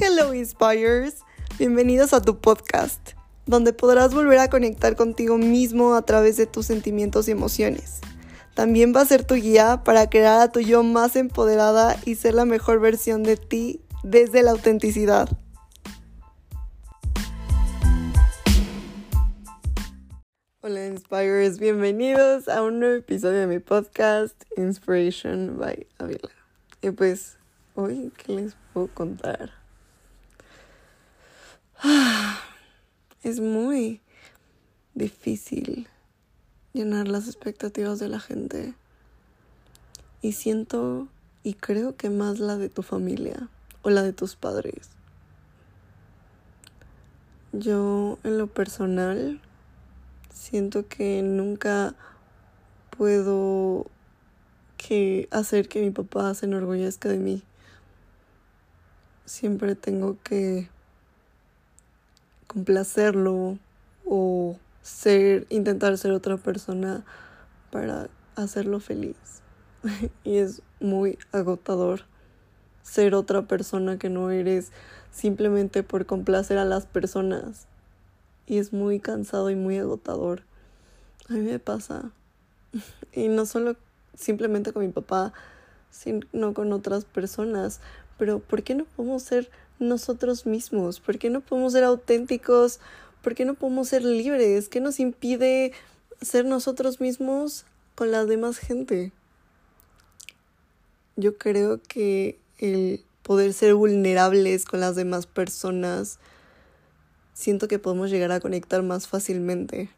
Hello Inspires, bienvenidos a tu podcast, donde podrás volver a conectar contigo mismo a través de tus sentimientos y emociones. También va a ser tu guía para crear a tu yo más empoderada y ser la mejor versión de ti desde la autenticidad. Hola Inspires, bienvenidos a un nuevo episodio de mi podcast Inspiration by Avila. Y pues, hoy, ¿qué les puedo contar? Es muy difícil llenar las expectativas de la gente. Y siento y creo que más la de tu familia o la de tus padres. Yo en lo personal siento que nunca puedo que hacer que mi papá se enorgullezca de mí. Siempre tengo que complacerlo o ser, intentar ser otra persona para hacerlo feliz. y es muy agotador ser otra persona que no eres simplemente por complacer a las personas. Y es muy cansado y muy agotador. A mí me pasa. Y no solo simplemente con mi papá, sino con otras personas. Pero ¿por qué no podemos ser nosotros mismos? ¿Por qué no podemos ser auténticos? ¿Por qué no podemos ser libres? ¿Qué nos impide ser nosotros mismos con la demás gente? Yo creo que el poder ser vulnerables con las demás personas, siento que podemos llegar a conectar más fácilmente.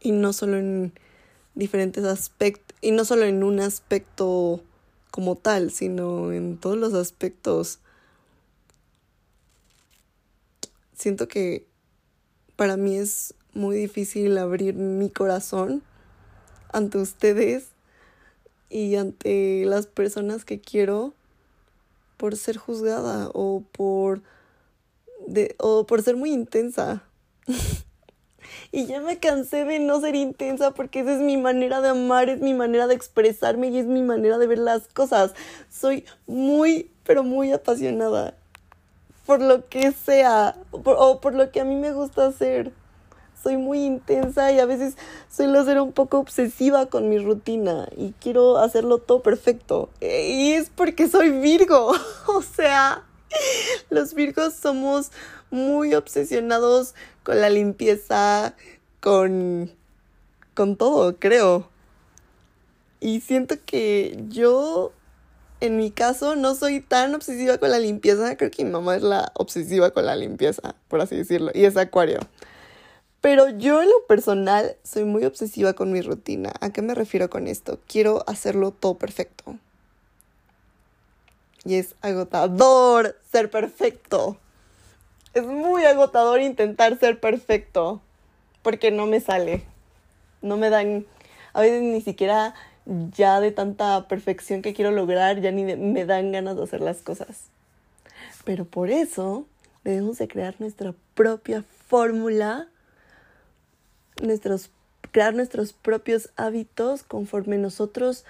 Y no solo en diferentes aspectos, y no solo en un aspecto como tal, sino en todos los aspectos. Siento que para mí es muy difícil abrir mi corazón ante ustedes y ante las personas que quiero por ser juzgada o por de, o por ser muy intensa. y ya me cansé de no ser intensa porque esa es mi manera de amar, es mi manera de expresarme y es mi manera de ver las cosas. Soy muy, pero muy apasionada por lo que sea o por lo que a mí me gusta hacer soy muy intensa y a veces suelo ser un poco obsesiva con mi rutina y quiero hacerlo todo perfecto. Y es porque soy Virgo. o sea, los Virgos somos muy obsesionados con la limpieza, con con todo, creo. Y siento que yo en mi caso no soy tan obsesiva con la limpieza, creo que mi mamá es la obsesiva con la limpieza, por así decirlo, y es acuario. Pero yo en lo personal soy muy obsesiva con mi rutina. ¿A qué me refiero con esto? Quiero hacerlo todo perfecto. Y es agotador ser perfecto. Es muy agotador intentar ser perfecto. Porque no me sale. No me dan... A veces ni siquiera ya de tanta perfección que quiero lograr, ya ni me dan ganas de hacer las cosas. Pero por eso debemos de crear nuestra propia fórmula nuestros, crear nuestros propios hábitos conforme nosotros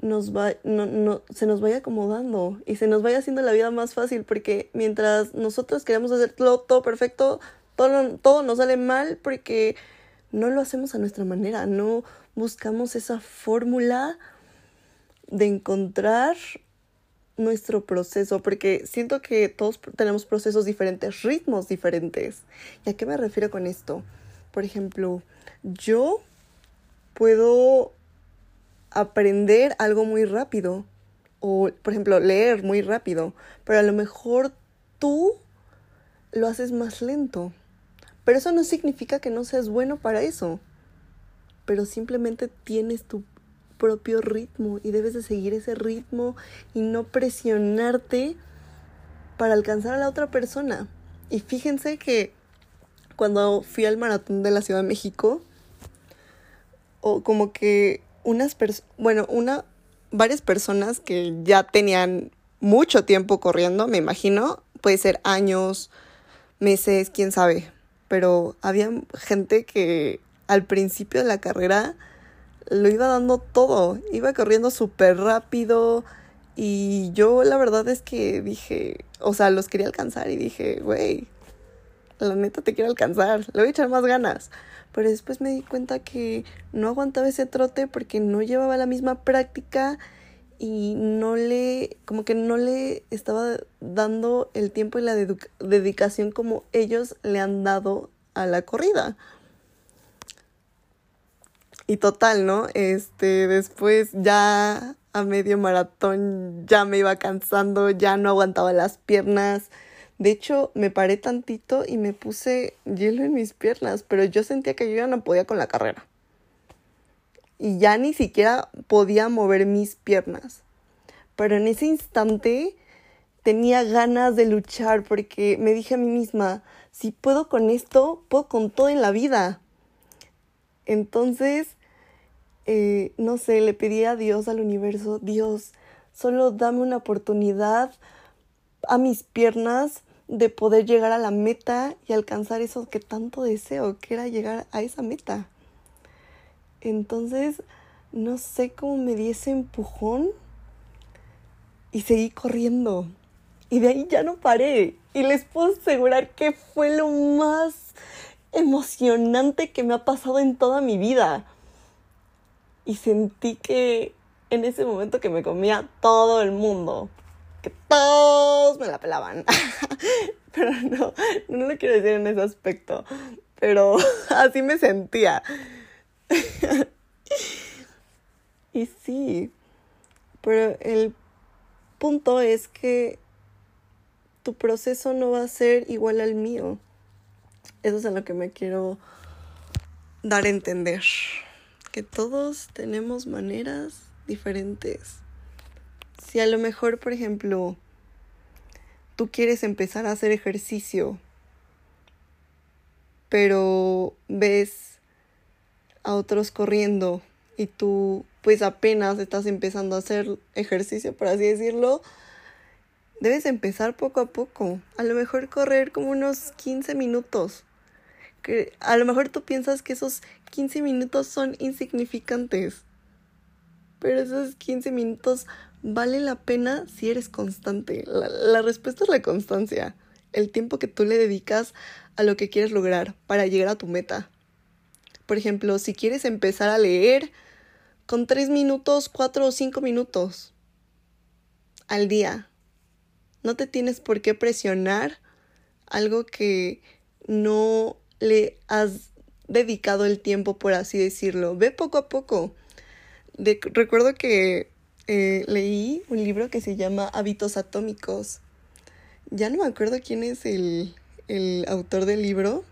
nos va, no, no, se nos vaya acomodando y se nos vaya haciendo la vida más fácil porque mientras nosotros queremos hacerlo todo perfecto, todo, todo nos sale mal porque no lo hacemos a nuestra manera, no buscamos esa fórmula de encontrar nuestro proceso, porque siento que todos tenemos procesos diferentes, ritmos diferentes. ¿Y a qué me refiero con esto? Por ejemplo, yo puedo aprender algo muy rápido o, por ejemplo, leer muy rápido, pero a lo mejor tú lo haces más lento. Pero eso no significa que no seas bueno para eso. Pero simplemente tienes tu propio ritmo y debes de seguir ese ritmo y no presionarte para alcanzar a la otra persona. Y fíjense que cuando fui al maratón de la Ciudad de México, o como que unas bueno, una, varias personas que ya tenían mucho tiempo corriendo, me imagino, puede ser años, meses, quién sabe, pero había gente que al principio de la carrera lo iba dando todo, iba corriendo súper rápido Y yo la verdad es que dije, o sea, los quería alcanzar y dije, güey, la neta te quiero alcanzar, le voy a echar más ganas. Pero después me di cuenta que no aguantaba ese trote porque no llevaba la misma práctica y no le, como que no le estaba dando el tiempo y la dedicación como ellos le han dado a la corrida. Y total, ¿no? Este, después ya a medio maratón ya me iba cansando, ya no aguantaba las piernas. De hecho, me paré tantito y me puse hielo en mis piernas, pero yo sentía que yo ya no podía con la carrera. Y ya ni siquiera podía mover mis piernas. Pero en ese instante tenía ganas de luchar porque me dije a mí misma, si puedo con esto, puedo con todo en la vida. Entonces eh, no sé, le pedí a Dios, al universo, Dios, solo dame una oportunidad a mis piernas de poder llegar a la meta y alcanzar eso que tanto deseo, que era llegar a esa meta. Entonces, no sé cómo me di ese empujón y seguí corriendo. Y de ahí ya no paré. Y les puedo asegurar que fue lo más emocionante que me ha pasado en toda mi vida y sentí que en ese momento que me comía todo el mundo, que todos me la pelaban. pero no, no lo quiero decir en ese aspecto, pero así me sentía. y sí, pero el punto es que tu proceso no va a ser igual al mío. Eso es a lo que me quiero dar a entender que todos tenemos maneras diferentes. Si a lo mejor, por ejemplo, tú quieres empezar a hacer ejercicio, pero ves a otros corriendo y tú pues apenas estás empezando a hacer ejercicio, por así decirlo, debes empezar poco a poco. A lo mejor correr como unos 15 minutos a lo mejor tú piensas que esos 15 minutos son insignificantes, pero esos 15 minutos valen la pena si eres constante. La, respuesta es la constancia, el tiempo que tú le dedicas a lo que quieres lograr para llegar a tu meta. Por ejemplo, si quieres empezar a leer con 3 minutos, 4 o 5 minutos al día, no te tienes por qué presionar algo que no le has dedicado el tiempo, por así decirlo. Ve poco a poco. recuerdo que eh, leí un libro que se llama Hábitos Atómicos. Ya no me acuerdo quién es el, el autor del libro,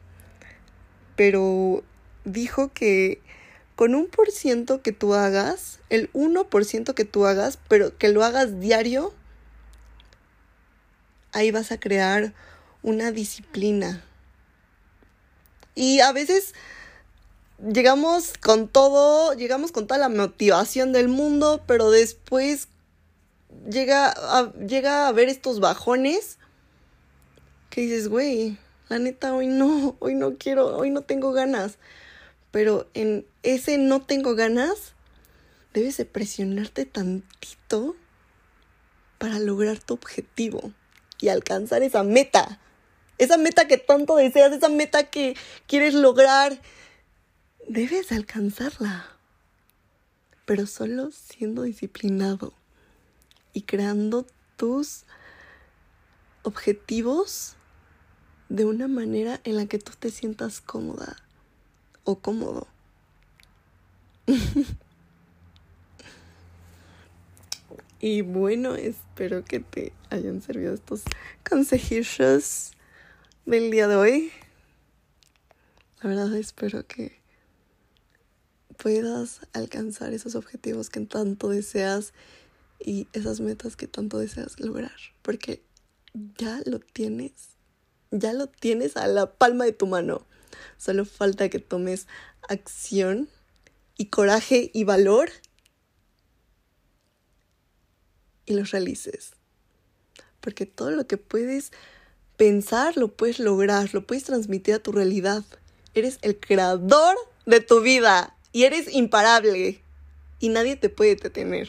pero dijo que con un por ciento que tú hagas, el 1% que tú hagas, pero que lo hagas diario, ahí vas a crear una disciplina, y a veces llegamos con todo, llegamos con toda la motivación del mundo, pero después llega a, llega a ver estos bajones que dices, güey, la neta, hoy no, hoy no quiero, hoy no tengo ganas. Pero en ese no tengo ganas, debes de presionarte tantito para lograr tu objetivo y alcanzar esa meta. Esa meta que tanto deseas, esa meta que quieres lograr, debes alcanzarla. Pero solo siendo disciplinado y creando tus objetivos de una manera en la que tú te sientas cómoda o cómodo. y bueno, espero que te hayan servido estos consejillos del día de hoy. La verdad espero que puedas alcanzar esos objetivos que tanto deseas y esas metas que tanto deseas lograr, porque ya lo tienes, ya lo tienes a la palma de tu mano. Solo falta que tomes acción y coraje y valor y los realices. Porque todo lo que puedes pensar lo puedes lograr, lo puedes transmitir a tu realidad. Eres el creador de tu vida y eres imparable y nadie te puede detener.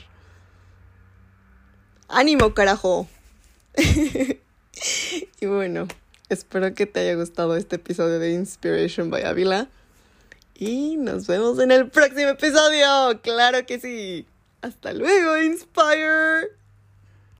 ánimo, carajo. y bueno, espero que te haya gustado este episodio de Inspiration by Avila. Y nos vemos en el próximo episodio. Claro que sí. Hasta luego, Inspire.